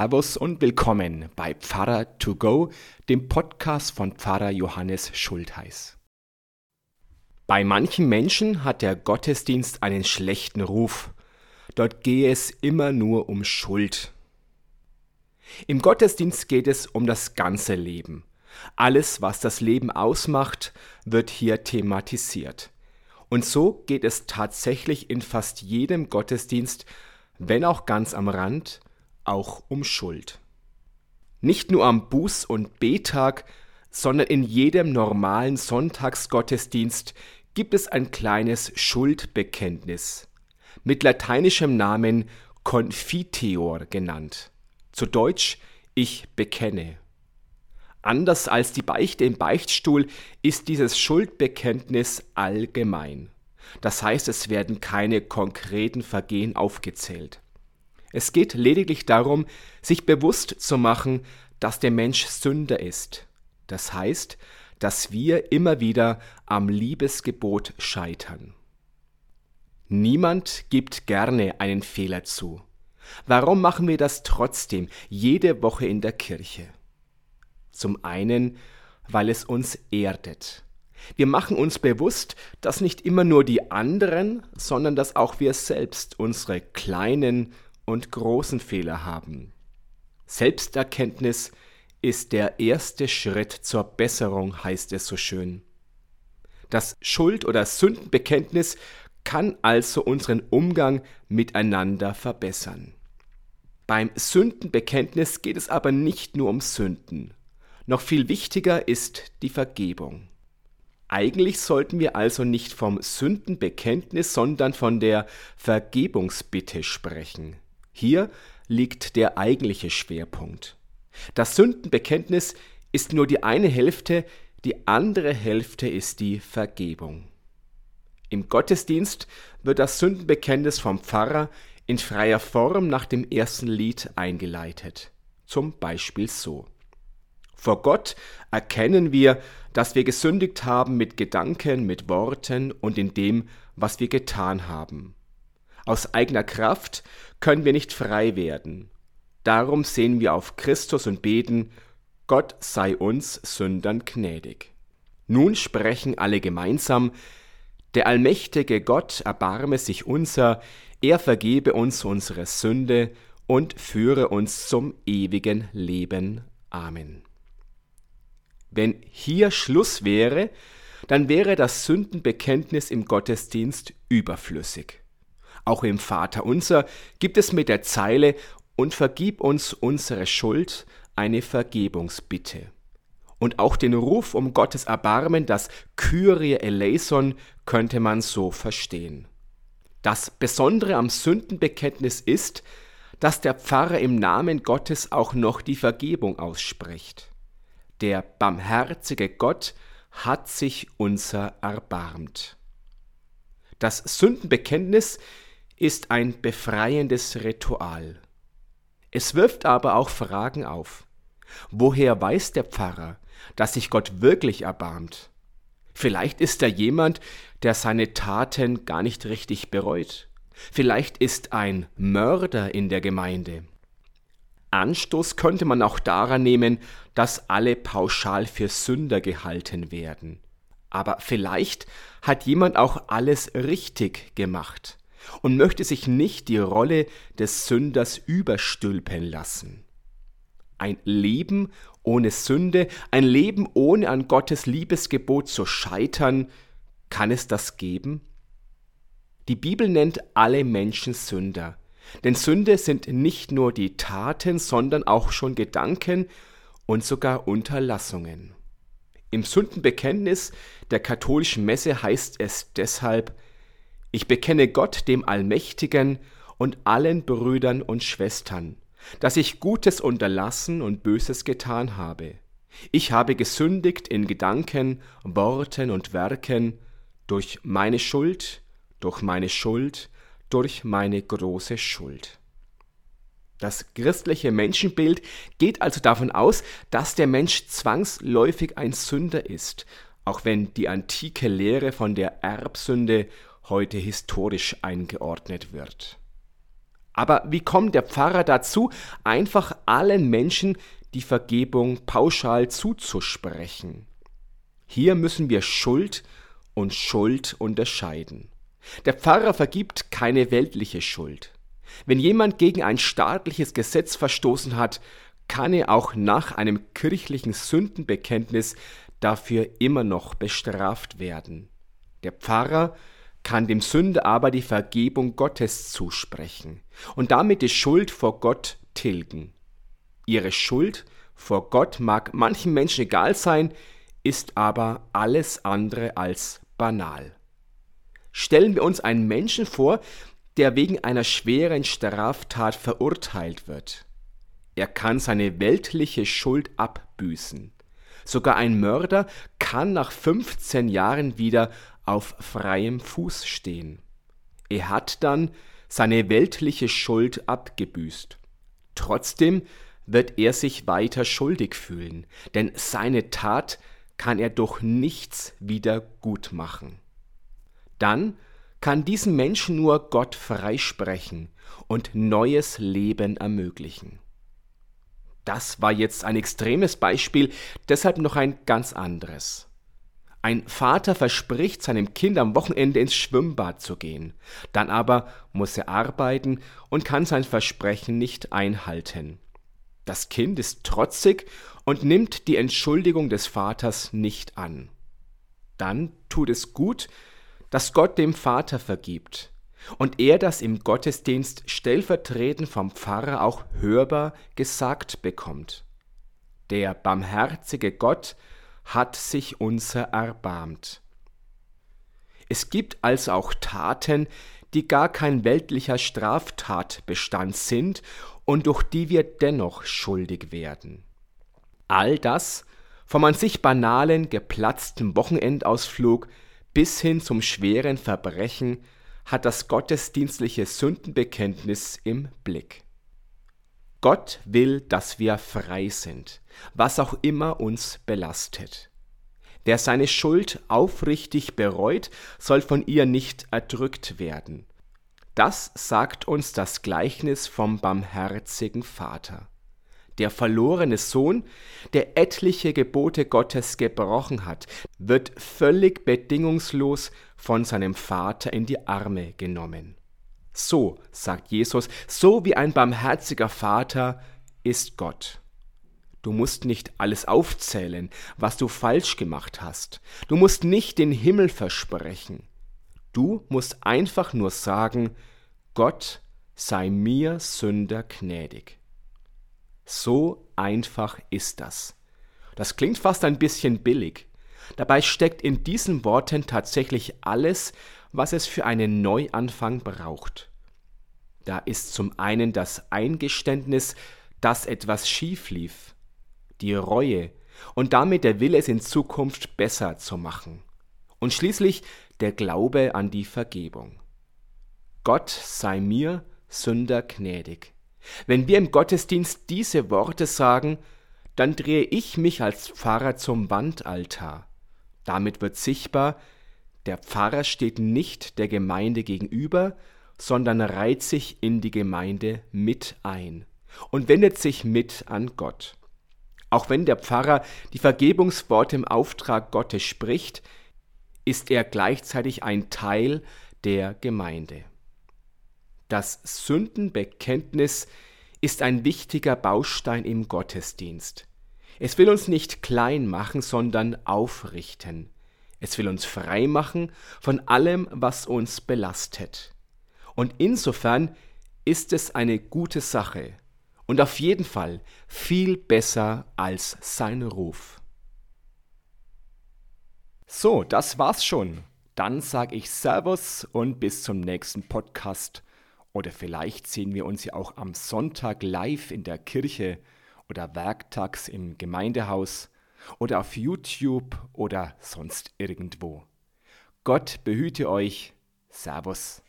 Servus und willkommen bei Pfarrer to go, dem Podcast von Pfarrer Johannes Schultheiß. Bei manchen Menschen hat der Gottesdienst einen schlechten Ruf. Dort gehe es immer nur um Schuld. Im Gottesdienst geht es um das ganze Leben. Alles, was das Leben ausmacht, wird hier thematisiert. Und so geht es tatsächlich in fast jedem Gottesdienst, wenn auch ganz am Rand, auch um Schuld. Nicht nur am Buß- und Betag, sondern in jedem normalen Sonntagsgottesdienst gibt es ein kleines Schuldbekenntnis, mit lateinischem Namen Confiteor genannt. Zu Deutsch Ich bekenne. Anders als die Beichte im Beichtstuhl ist dieses Schuldbekenntnis allgemein. Das heißt, es werden keine konkreten Vergehen aufgezählt. Es geht lediglich darum, sich bewusst zu machen, dass der Mensch Sünder ist. Das heißt, dass wir immer wieder am Liebesgebot scheitern. Niemand gibt gerne einen Fehler zu. Warum machen wir das trotzdem jede Woche in der Kirche? Zum einen, weil es uns erdet. Wir machen uns bewusst, dass nicht immer nur die anderen, sondern dass auch wir selbst unsere kleinen und großen Fehler haben. Selbsterkenntnis ist der erste Schritt zur Besserung, heißt es so schön. Das Schuld- oder Sündenbekenntnis kann also unseren Umgang miteinander verbessern. Beim Sündenbekenntnis geht es aber nicht nur um Sünden. Noch viel wichtiger ist die Vergebung. Eigentlich sollten wir also nicht vom Sündenbekenntnis, sondern von der Vergebungsbitte sprechen. Hier liegt der eigentliche Schwerpunkt. Das Sündenbekenntnis ist nur die eine Hälfte, die andere Hälfte ist die Vergebung. Im Gottesdienst wird das Sündenbekenntnis vom Pfarrer in freier Form nach dem ersten Lied eingeleitet. Zum Beispiel so. Vor Gott erkennen wir, dass wir gesündigt haben mit Gedanken, mit Worten und in dem, was wir getan haben. Aus eigener Kraft können wir nicht frei werden. Darum sehen wir auf Christus und beten, Gott sei uns Sündern gnädig. Nun sprechen alle gemeinsam, der allmächtige Gott erbarme sich unser, er vergebe uns unsere Sünde und führe uns zum ewigen Leben. Amen. Wenn hier Schluss wäre, dann wäre das Sündenbekenntnis im Gottesdienst überflüssig. Auch im Vater unser gibt es mit der Zeile und vergib uns unsere Schuld eine Vergebungsbitte. Und auch den Ruf um Gottes Erbarmen, das Kyrie eleison, könnte man so verstehen. Das Besondere am Sündenbekenntnis ist, dass der Pfarrer im Namen Gottes auch noch die Vergebung ausspricht. Der barmherzige Gott hat sich unser erbarmt. Das Sündenbekenntnis ist ein befreiendes Ritual. Es wirft aber auch Fragen auf. Woher weiß der Pfarrer, dass sich Gott wirklich erbarmt? Vielleicht ist er jemand, der seine Taten gar nicht richtig bereut. Vielleicht ist ein Mörder in der Gemeinde. Anstoß könnte man auch daran nehmen, dass alle pauschal für Sünder gehalten werden. Aber vielleicht hat jemand auch alles richtig gemacht und möchte sich nicht die Rolle des Sünders überstülpen lassen. Ein Leben ohne Sünde, ein Leben ohne an Gottes Liebesgebot zu scheitern, kann es das geben? Die Bibel nennt alle Menschen Sünder, denn Sünde sind nicht nur die Taten, sondern auch schon Gedanken und sogar Unterlassungen. Im Sündenbekenntnis der katholischen Messe heißt es deshalb, ich bekenne Gott dem Allmächtigen und allen Brüdern und Schwestern, dass ich Gutes unterlassen und Böses getan habe. Ich habe gesündigt in Gedanken, Worten und Werken, durch meine Schuld, durch meine Schuld, durch meine große Schuld. Das christliche Menschenbild geht also davon aus, dass der Mensch zwangsläufig ein Sünder ist, auch wenn die antike Lehre von der Erbsünde heute historisch eingeordnet wird. Aber wie kommt der Pfarrer dazu, einfach allen Menschen die Vergebung pauschal zuzusprechen? Hier müssen wir Schuld und Schuld unterscheiden. Der Pfarrer vergibt keine weltliche Schuld. Wenn jemand gegen ein staatliches Gesetz verstoßen hat, kann er auch nach einem kirchlichen Sündenbekenntnis dafür immer noch bestraft werden. Der Pfarrer kann dem Sünder aber die Vergebung Gottes zusprechen und damit die Schuld vor Gott tilgen. Ihre Schuld vor Gott mag manchen Menschen egal sein, ist aber alles andere als banal. Stellen wir uns einen Menschen vor, der wegen einer schweren Straftat verurteilt wird. Er kann seine weltliche Schuld abbüßen. Sogar ein Mörder kann nach 15 Jahren wieder auf freiem Fuß stehen. Er hat dann seine weltliche Schuld abgebüßt. Trotzdem wird er sich weiter schuldig fühlen, denn seine Tat kann er durch nichts wieder gut machen. Dann kann diesen Menschen nur Gott freisprechen und neues Leben ermöglichen. Das war jetzt ein extremes Beispiel, deshalb noch ein ganz anderes. Ein Vater verspricht seinem Kind am Wochenende ins Schwimmbad zu gehen, dann aber muss er arbeiten und kann sein Versprechen nicht einhalten. Das Kind ist trotzig und nimmt die Entschuldigung des Vaters nicht an. Dann tut es gut, dass Gott dem Vater vergibt und er das im Gottesdienst stellvertretend vom Pfarrer auch hörbar gesagt bekommt. Der barmherzige Gott hat sich unser erbarmt. Es gibt also auch Taten, die gar kein weltlicher Straftatbestand sind und durch die wir dennoch schuldig werden. All das, vom an sich banalen, geplatzten Wochenendausflug bis hin zum schweren Verbrechen, hat das gottesdienstliche Sündenbekenntnis im Blick. Gott will, dass wir frei sind, was auch immer uns belastet. Wer seine Schuld aufrichtig bereut, soll von ihr nicht erdrückt werden. Das sagt uns das Gleichnis vom barmherzigen Vater. Der verlorene Sohn, der etliche Gebote Gottes gebrochen hat, wird völlig bedingungslos von seinem Vater in die Arme genommen. So, sagt Jesus, so wie ein barmherziger Vater ist Gott. Du musst nicht alles aufzählen, was du falsch gemacht hast. Du musst nicht den Himmel versprechen. Du musst einfach nur sagen, Gott sei mir Sünder gnädig. So einfach ist das. Das klingt fast ein bisschen billig. Dabei steckt in diesen Worten tatsächlich alles, was es für einen Neuanfang braucht. Da ist zum einen das Eingeständnis, dass etwas schief lief, die Reue und damit der Wille, es in Zukunft besser zu machen. Und schließlich der Glaube an die Vergebung. Gott sei mir, Sünder, gnädig. Wenn wir im Gottesdienst diese Worte sagen, dann drehe ich mich als Pfarrer zum Wandaltar. Damit wird sichtbar, der Pfarrer steht nicht der Gemeinde gegenüber, sondern reiht sich in die Gemeinde mit ein und wendet sich mit an Gott. Auch wenn der Pfarrer die Vergebungsworte im Auftrag Gottes spricht, ist er gleichzeitig ein Teil der Gemeinde. Das Sündenbekenntnis ist ein wichtiger Baustein im Gottesdienst. Es will uns nicht klein machen, sondern aufrichten. Es will uns frei machen von allem, was uns belastet. Und insofern ist es eine gute Sache und auf jeden Fall viel besser als sein Ruf. So, das war's schon. Dann sage ich Servus und bis zum nächsten Podcast. Oder vielleicht sehen wir uns ja auch am Sonntag live in der Kirche oder werktags im Gemeindehaus oder auf YouTube oder sonst irgendwo. Gott behüte euch. Servus.